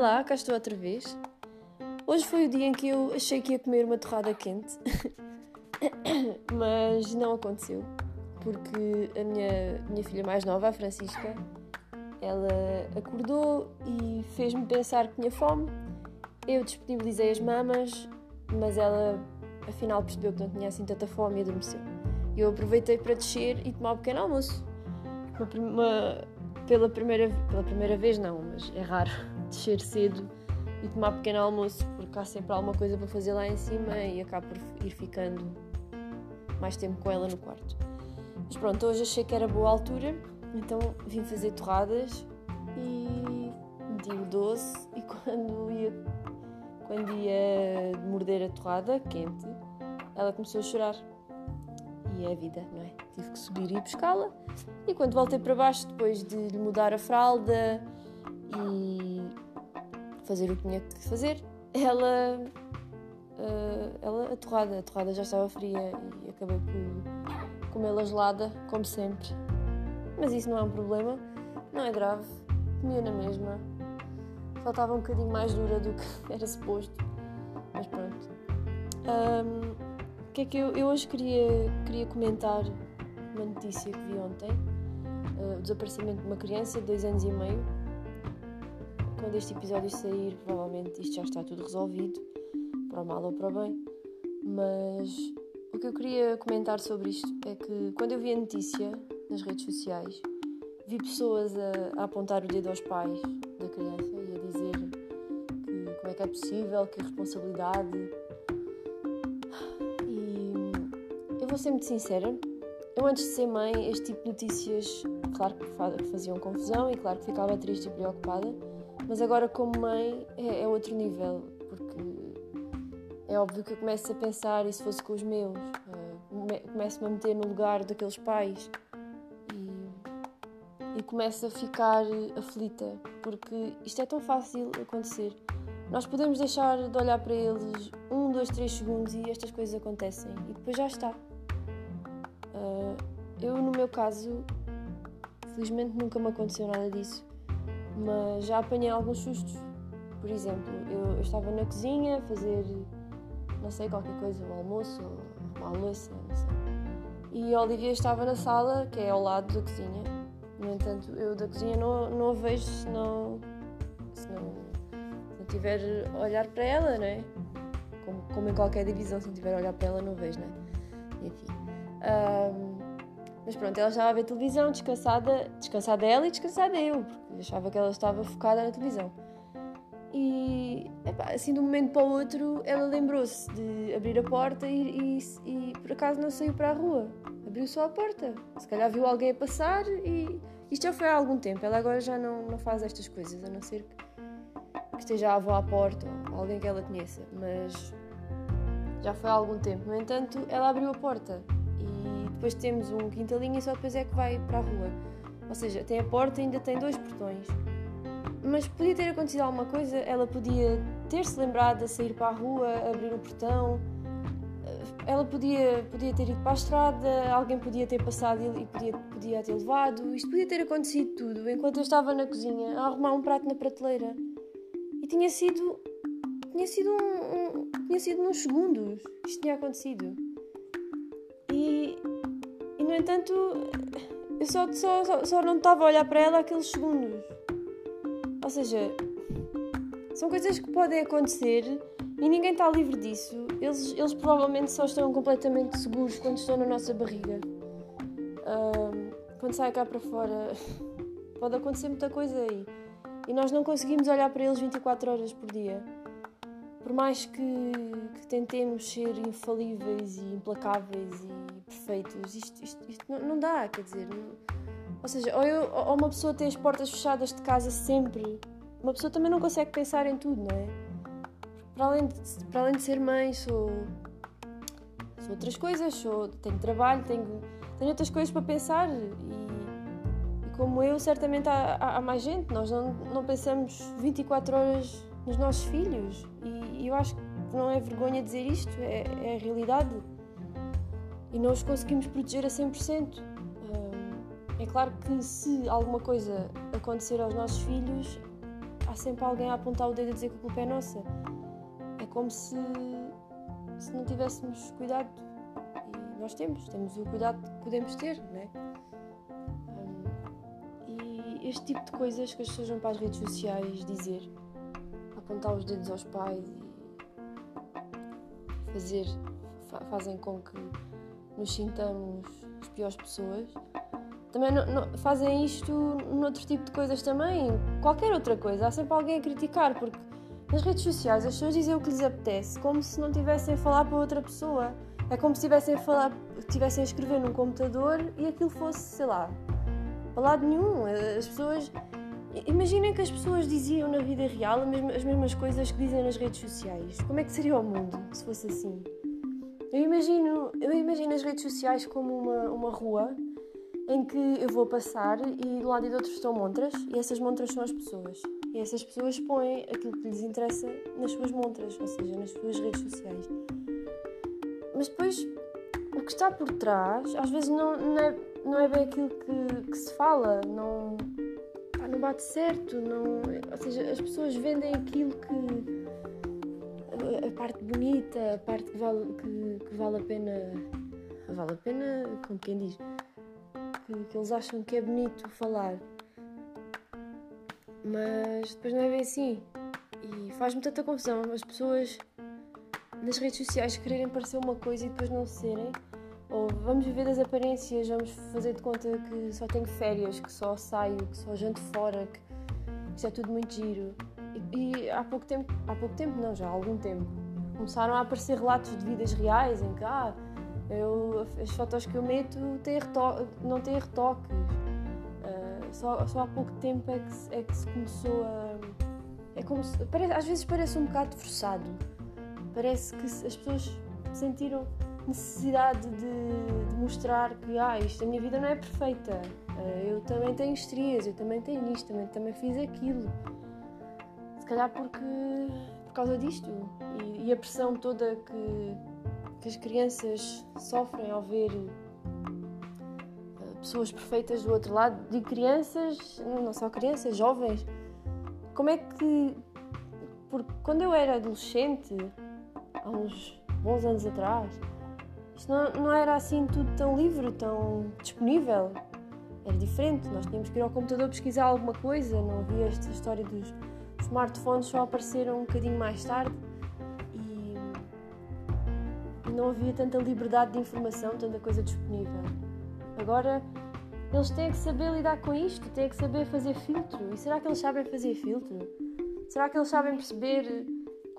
Olá, cá estou outra vez. Hoje foi o dia em que eu achei que ia comer uma torrada quente, mas não aconteceu, porque a minha, minha filha mais nova, a Francisca, ela acordou e fez-me pensar que tinha fome. Eu disponibilizei as mamas, mas ela afinal percebeu que não tinha assim tanta fome e adormeceu. Eu aproveitei para descer e tomar um pequeno almoço. Uma, uma, pela, primeira, pela primeira vez, não, mas é raro descer cedo e tomar pequeno almoço, porque há sempre alguma coisa para fazer lá em cima e acabo por ir ficando mais tempo com ela no quarto. Mas pronto, hoje achei que era boa altura, então vim fazer torradas e meti o doce e quando ia, quando ia morder a torrada quente, ela começou a chorar. E é a vida, não é? Tive que subir e buscá-la. E quando voltei para baixo, depois de lhe mudar a fralda e fazer o que tinha que fazer, ela. Uh, ela a torrada, a torrada já estava fria e acabei por comê-la gelada, como sempre. Mas isso não é um problema, não é grave, comia na mesma. Faltava um bocadinho mais dura do que era suposto, mas pronto. Um, o que é que eu, eu hoje queria, queria comentar uma notícia que vi ontem: uh, o desaparecimento de uma criança de dois anos e meio quando este episódio sair, provavelmente isto já está tudo resolvido, para o mal ou para o bem. Mas o que eu queria comentar sobre isto é que quando eu vi a notícia nas redes sociais, vi pessoas a, a apontar o dedo aos pais da criança e a dizer que como é que é possível, que responsabilidade. E eu vou ser muito sincera, eu antes de ser mãe, este tipo de notícias, claro que faziam confusão e claro que ficava triste e preocupada mas agora, como mãe, é, é outro nível, porque é óbvio que eu começo a pensar, e se fosse com os meus, uh, começo-me a meter no lugar daqueles pais e, e começo a ficar aflita, porque isto é tão fácil acontecer. Nós podemos deixar de olhar para eles um, dois, três segundos e estas coisas acontecem e depois já está. Uh, eu, no meu caso, felizmente nunca me aconteceu nada disso mas já apanhei alguns sustos. Por exemplo, eu, eu, estava na cozinha a fazer, não sei, qualquer coisa, um almoço, uma louça, não sei. E a Olivia estava na sala, que é ao lado da cozinha. No entanto, eu da cozinha não, não a vejo se não, se não, não tiver a olhar para ela, não é? Como, como em qualquer divisão, se não tiver a olhar para ela, não vejo, não é? Enfim. Um, mas pronto, ela estava a ver televisão, descansada, descansada ela e descansada eu, porque achava que ela estava focada na televisão. E epá, assim de um momento para o outro ela lembrou-se de abrir a porta e, e, e, por acaso não saiu para a rua. Abriu só a porta. Se calhar viu alguém a passar e isto já foi há algum tempo. Ela agora já não, não faz estas coisas, a não ser que, que esteja a avó à porta ou alguém que ela conheça. Mas já foi há algum tempo. No entanto, ela abriu a porta depois temos um quintalinho e só depois é que vai para a rua. Ou seja, tem a porta e ainda tem dois portões. Mas podia ter acontecido alguma coisa, ela podia ter-se lembrado de sair para a rua, abrir o portão, ela podia, podia ter ido para a estrada, alguém podia ter passado e podia, podia ter levado. Isto podia ter acontecido tudo enquanto eu estava na cozinha a arrumar um prato na prateleira. E tinha sido. tinha sido um, um tinha sido nos segundos. Isto tinha acontecido. No entanto, eu só, só, só, não estava a olhar para ela aqueles segundos. Ou seja, são coisas que podem acontecer e ninguém está livre disso. Eles, eles provavelmente só estão completamente seguros quando estão na nossa barriga. Quando sai cá para fora, pode acontecer muita coisa aí. E nós não conseguimos olhar para eles 24 horas por dia. Por mais que, que tentemos ser infalíveis e implacáveis e perfeitos. Isto, isto, isto não, não, dá, quer dizer. Não... Ou seja, ou, eu, ou uma pessoa tem as portas fechadas de casa sempre, uma pessoa também não consegue pensar em tudo, não é? Para além de, para além de ser mãe, sou, sou outras coisas, sou, tenho trabalho, tenho, tenho outras coisas para pensar e, e como eu, certamente há, há, há, mais gente. Nós não, não pensamos 24 horas nos nossos filhos e, e eu acho que não é vergonha dizer isto, é, é a realidade e não os conseguimos proteger a 100%. É claro que se alguma coisa acontecer aos nossos filhos, há sempre alguém a apontar o dedo a dizer que a culpa é nossa. É como se, se não tivéssemos cuidado. E nós temos, temos o cuidado que podemos ter, não é? E este tipo de coisas que as pessoas vão para as redes sociais dizer, apontar os dedos aos pais fazer, fazem com que nos sintamos as piores pessoas também não, não, fazem isto noutro tipo de coisas também, qualquer outra coisa. Há sempre alguém a criticar, porque nas redes sociais as pessoas dizem o que lhes apetece, como se não tivessem a falar para outra pessoa. É como se estivessem a falar, estivessem a escrever num computador e aquilo fosse, sei lá, para lado nenhum. As pessoas. Imaginem que as pessoas diziam na vida real as mesmas coisas que dizem nas redes sociais. Como é que seria o mundo se fosse assim? Eu imagino, eu imagino as redes sociais como uma, uma rua em que eu vou passar e do lado e do outro estão montras e essas montras são as pessoas. E essas pessoas põem aquilo que lhes interessa nas suas montras, ou seja, nas suas redes sociais. Mas depois, o que está por trás, às vezes não, não, é, não é bem aquilo que, que se fala, não, não bate certo, não, ou seja, as pessoas vendem aquilo que. a parte bonita, a parte que vale, que, que vale a pena. Vale a pena, como quem diz que, que eles acham que é bonito falar. Mas depois não é bem assim. E faz-me tanta confusão as pessoas nas redes sociais quererem parecer uma coisa e depois não serem. Ou vamos viver das aparências, vamos fazer de conta que só tenho férias, que só saio, que só janto fora, que isto é tudo muito giro. E, e, há pouco tempo, há pouco tempo não, já há algum tempo, começaram a aparecer relatos de vidas reais em que ah, eu, as fotos que eu meto têm não têm retoques. Uh, só, só há pouco tempo é que, é que se começou a. É como se, parece, às vezes parece um bocado forçado. Parece que as pessoas sentiram necessidade de, de mostrar que ah, isto, a minha vida não é perfeita. Uh, eu também tenho estrias, eu também tenho isto, também, também fiz aquilo. Se calhar porque por causa disto. E, e a pressão toda que, que as crianças sofrem ao ver uh, pessoas perfeitas do outro lado. de crianças, não só crianças, jovens. Como é que. Porque quando eu era adolescente, há uns bons anos atrás, isto não, não era assim tudo tão livre, tão disponível. Era diferente, nós tínhamos que ir ao computador pesquisar alguma coisa, não havia esta história dos smartphones só apareceram um bocadinho mais tarde não havia tanta liberdade de informação, tanta coisa disponível. Agora eles têm que saber lidar com isto, têm que saber fazer filtro. E será que eles sabem fazer filtro? Será que eles sabem perceber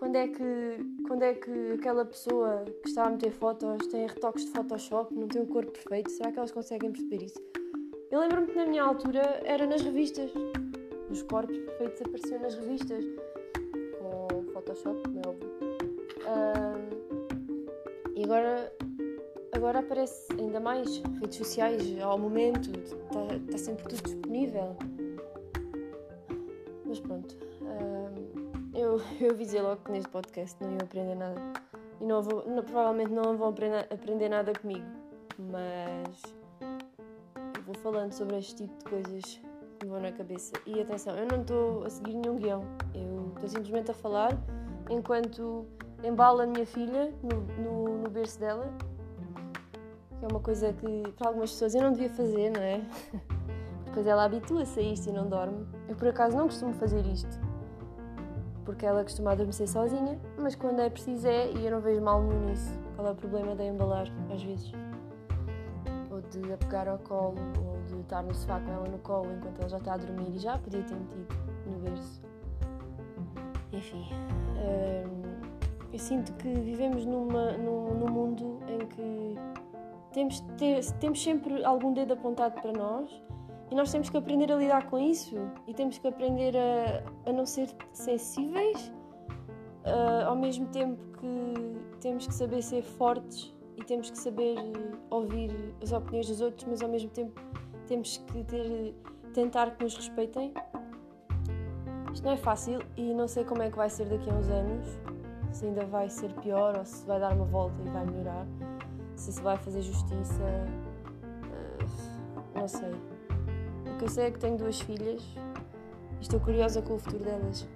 quando é que, quando é que aquela pessoa que está a meter fotos tem retoques de Photoshop, não tem um corpo perfeito? Será que elas conseguem perceber isso? Eu lembro-me que na minha altura era nas revistas. Os corpos perfeitos apareciam nas revistas. Com Photoshop, como é óbvio. E agora, agora aparece ainda mais redes sociais ao momento, está, está sempre tudo disponível. Mas pronto, eu, eu avisei logo que neste podcast não ia aprender nada. E não vou, não, provavelmente não vão aprender, aprender nada comigo. Mas eu vou falando sobre este tipo de coisas que me vão na cabeça. E atenção, eu não estou a seguir nenhum guião. Eu estou simplesmente a falar enquanto embalo a minha filha no, no, no berço dela, que é uma coisa que para algumas pessoas eu não devia fazer, não é? Depois ela habitua-se a isto e não dorme. Eu por acaso não costumo fazer isto, porque ela costuma adormecer sozinha, mas quando é preciso é e eu não vejo mal nenhum nisso. Qual é o problema de embalar, às vezes? Ou de a pegar ao colo, ou de estar no sofá com ela no colo enquanto ela já está a dormir e já podia ter metido no berço. Enfim. Hum, eu sinto que vivemos numa, num, num mundo em que temos, ter, temos sempre algum dedo apontado para nós e nós temos que aprender a lidar com isso e temos que aprender a, a não ser sensíveis, uh, ao mesmo tempo que temos que saber ser fortes e temos que saber ouvir as opiniões dos outros, mas ao mesmo tempo temos que ter, tentar que nos respeitem. Isto não é fácil e não sei como é que vai ser daqui a uns anos se ainda vai ser pior ou se vai dar uma volta e vai melhorar, se se vai fazer justiça, uh, não sei. Que eu sei é que tenho duas filhas estou curiosa com o futuro delas.